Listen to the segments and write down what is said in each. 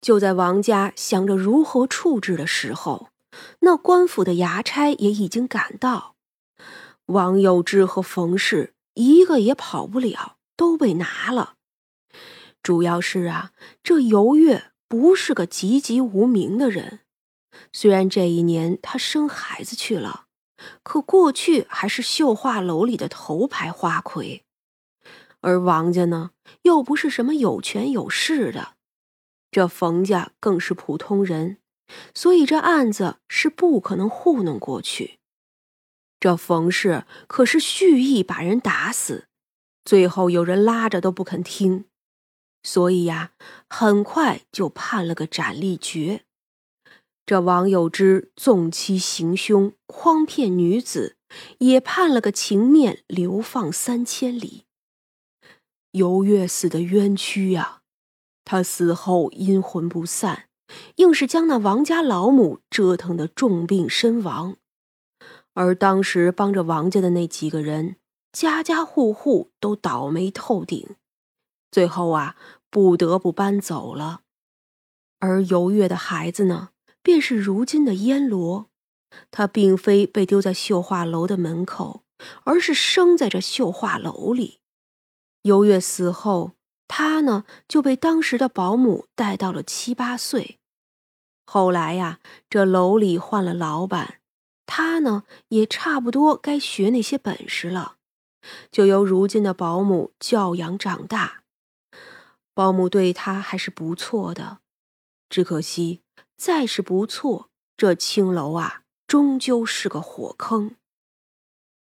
就在王家想着如何处置的时候，那官府的衙差也已经赶到。王有之和冯氏一个也跑不了，都被拿了。主要是啊，这尤月不是个籍籍无名的人，虽然这一年他生孩子去了，可过去还是绣画楼里的头牌花魁。而王家呢，又不是什么有权有势的，这冯家更是普通人，所以这案子是不可能糊弄过去。这冯氏可是蓄意把人打死，最后有人拉着都不肯听，所以呀，很快就判了个斩立决。这王有之纵妻行凶，诓骗女子，也判了个情面，流放三千里。游月死的冤屈呀！他死后阴魂不散，硬是将那王家老母折腾得重病身亡。而当时帮着王家的那几个人，家家户户都倒霉透顶，最后啊，不得不搬走了。而尤月的孩子呢，便是如今的燕罗。他并非被丢在绣画楼的门口，而是生在这绣画楼里。尤月死后，他呢就被当时的保姆带到了七八岁。后来呀，这楼里换了老板，他呢也差不多该学那些本事了，就由如今的保姆教养长大。保姆对他还是不错的，只可惜再是不错，这青楼啊终究是个火坑。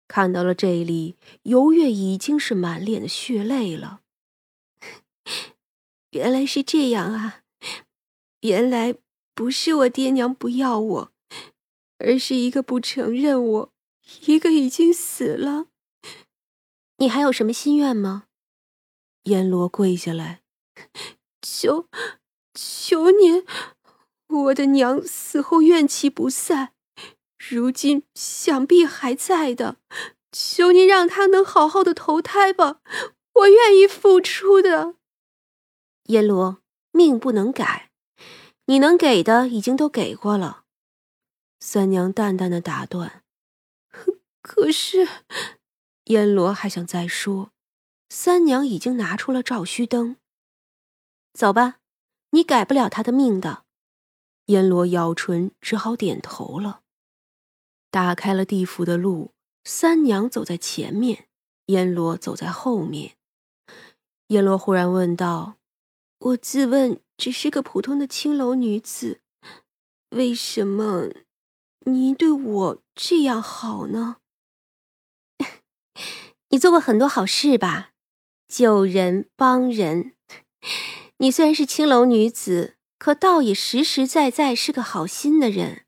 看到了这里，尤月已经是满脸的血泪了。原来是这样啊！原来不是我爹娘不要我，而是一个不承认我，一个已经死了。你还有什么心愿吗？阎罗跪下来，求求您，我的娘死后怨气不散。如今想必还在的，求您让她能好好的投胎吧，我愿意付出的。阎罗，命不能改，你能给的已经都给过了。三娘淡淡的打断。可是，阎罗还想再说，三娘已经拿出了照虚灯。走吧，你改不了他的命的。阎罗咬唇，只好点头了。打开了地府的路，三娘走在前面，阎罗走在后面。阎罗忽然问道：“我自问只是个普通的青楼女子，为什么您对我这样好呢？你做过很多好事吧，救人帮人。你虽然是青楼女子，可倒也实实在在是个好心的人。”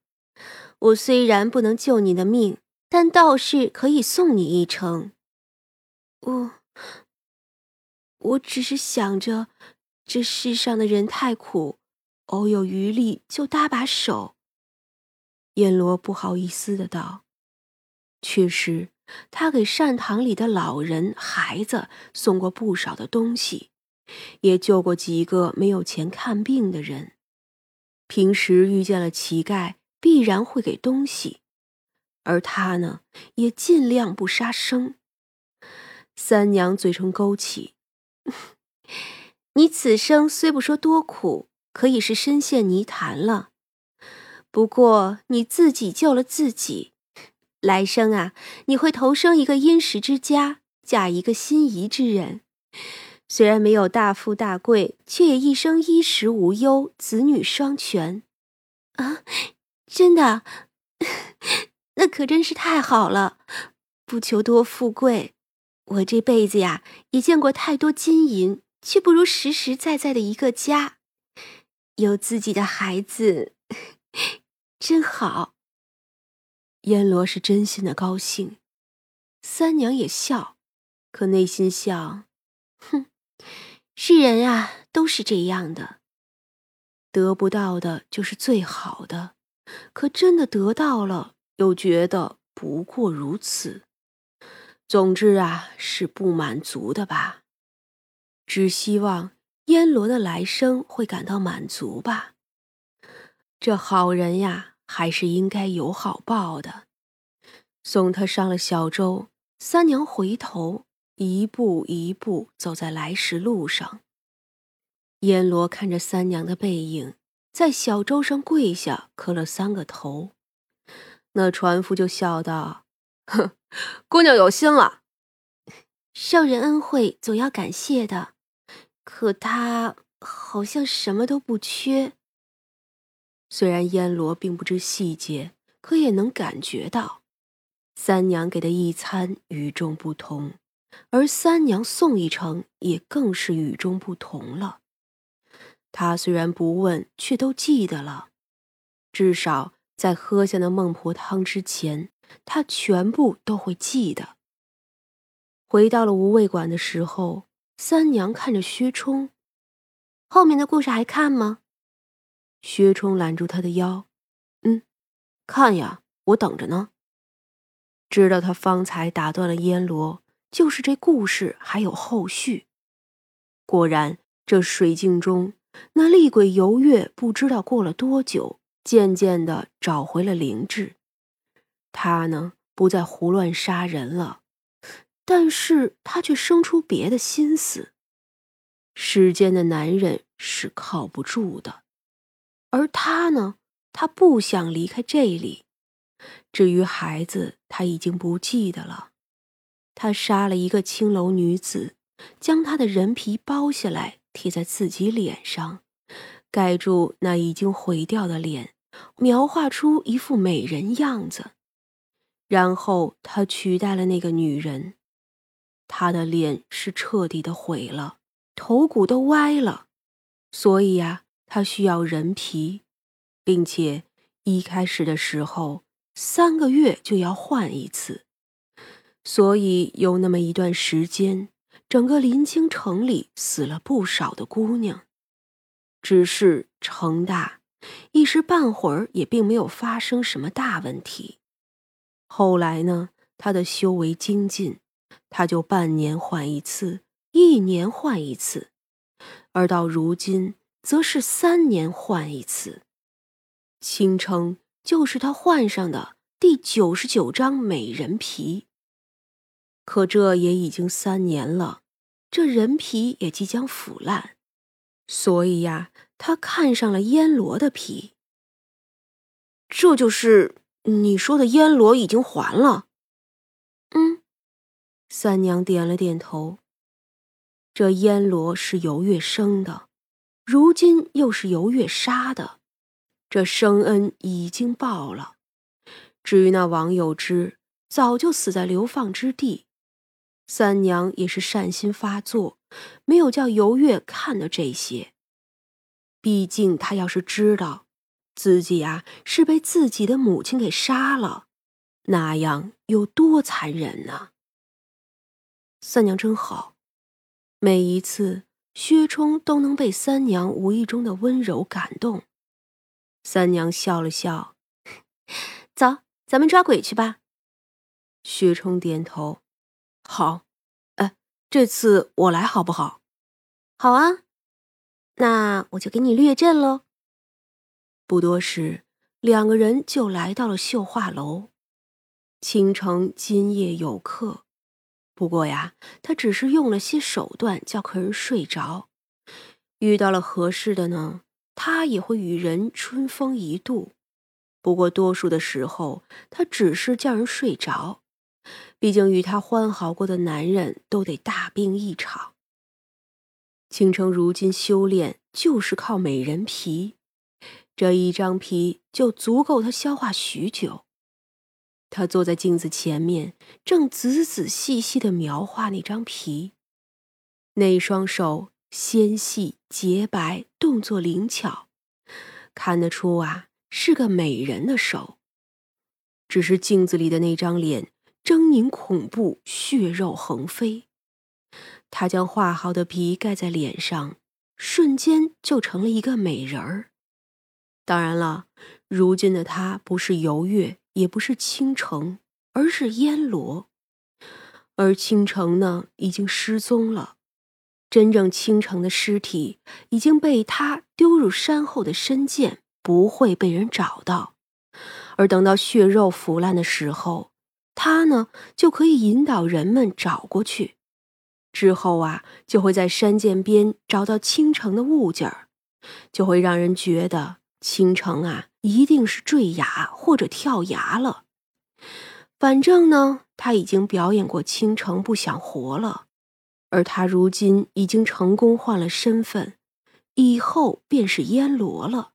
我虽然不能救你的命，但倒是可以送你一程。我，我只是想着，这世上的人太苦，偶有余力就搭把手。阎罗不好意思的道：“确实，他给善堂里的老人、孩子送过不少的东西，也救过几个没有钱看病的人。平时遇见了乞丐。”必然会给东西，而他呢，也尽量不杀生。三娘嘴唇勾起，你此生虽不说多苦，可以是深陷泥潭了。不过你自己救了自己，来生啊，你会投生一个殷实之家，嫁一个心仪之人。虽然没有大富大贵，却也一生衣食无忧，子女双全。啊！真的，那可真是太好了。不求多富贵，我这辈子呀也见过太多金银，却不如实实在在的一个家，有自己的孩子，真好。阎罗是真心的高兴，三娘也笑，可内心想：哼，世人啊都是这样的，得不到的就是最好的。可真的得到了，又觉得不过如此。总之啊，是不满足的吧？只希望燕罗的来生会感到满足吧。这好人呀，还是应该有好报的。送他上了小舟，三娘回头，一步一步走在来时路上。燕罗看着三娘的背影，在小舟上跪下，磕了三个头。那船夫就笑道：“哼，姑娘有心了，受人恩惠总要感谢的。可他好像什么都不缺。”虽然燕罗并不知细节，可也能感觉到，三娘给的一餐与众不同，而三娘送一程也更是与众不同了。他虽然不问，却都记得了，至少在喝下那孟婆汤之前，他全部都会记得。回到了无味馆的时候，三娘看着薛冲，后面的故事还看吗？薛冲揽住他的腰，嗯，看呀，我等着呢。知道他方才打断了烟罗，就是这故事还有后续。果然，这水镜中那厉鬼游月，不知道过了多久，渐渐的找回了灵智。他呢，不再胡乱杀人了，但是他却生出别的心思。世间的男人是靠不住的。而他呢？他不想离开这里。至于孩子，他已经不记得了。他杀了一个青楼女子，将她的人皮剥下来贴在自己脸上，盖住那已经毁掉的脸，描画出一副美人样子。然后他取代了那个女人，他的脸是彻底的毁了，头骨都歪了。所以呀。他需要人皮，并且一开始的时候三个月就要换一次，所以有那么一段时间，整个临清城里死了不少的姑娘。只是城大，一时半会儿也并没有发生什么大问题。后来呢，他的修为精进，他就半年换一次，一年换一次，而到如今。则是三年换一次，青城就是他换上的第九十九张美人皮。可这也已经三年了，这人皮也即将腐烂，所以呀，他看上了烟罗的皮。这就是你说的烟罗已经还了？三娘点了点头。这烟罗是尤月生的。如今又是尤月杀的，这生恩已经报了。至于那王有之，早就死在流放之地。三娘也是善心发作，没有叫尤月看到这些。毕竟他要是知道自己啊是被自己的母亲给杀了，那样有多残忍呢？三娘真好，每一次。薛冲都能被三娘无意中的温柔感动，三娘笑了笑，走，咱们抓鬼去吧。薛冲点头，好，哎，这次我来好不好？好啊，那我就给你列阵喽。不多时，两个人就来到了绣画楼。倾城今夜有客。不过呀，他只是用了些手段叫客人睡着。遇到了合适的呢，他也会与人春风一度。不过多数的时候，他只是叫人睡着。毕竟与他欢好过的男人都得大病一场。倾城如今修炼就是靠美人皮，这一张皮就足够他消化许久。他坐在镜子前面，正仔仔细细的描画那张皮。那双手纤细洁白，动作灵巧，看得出啊是个美人的手。只是镜子里的那张脸狰狞恐怖，血肉横飞。他将画好的皮盖在脸上，瞬间就成了一个美人儿。当然了，如今的他不是游月。也不是倾城，而是燕罗。而倾城呢，已经失踪了。真正倾城的尸体已经被他丢入山后的深涧，不会被人找到。而等到血肉腐烂的时候，他呢就可以引导人们找过去。之后啊，就会在山涧边找到倾城的物件儿，就会让人觉得倾城啊一定是坠崖或者跳崖了。反正呢，他已经表演过倾城不想活了。而他如今已经成功换了身份，以后便是燕罗了。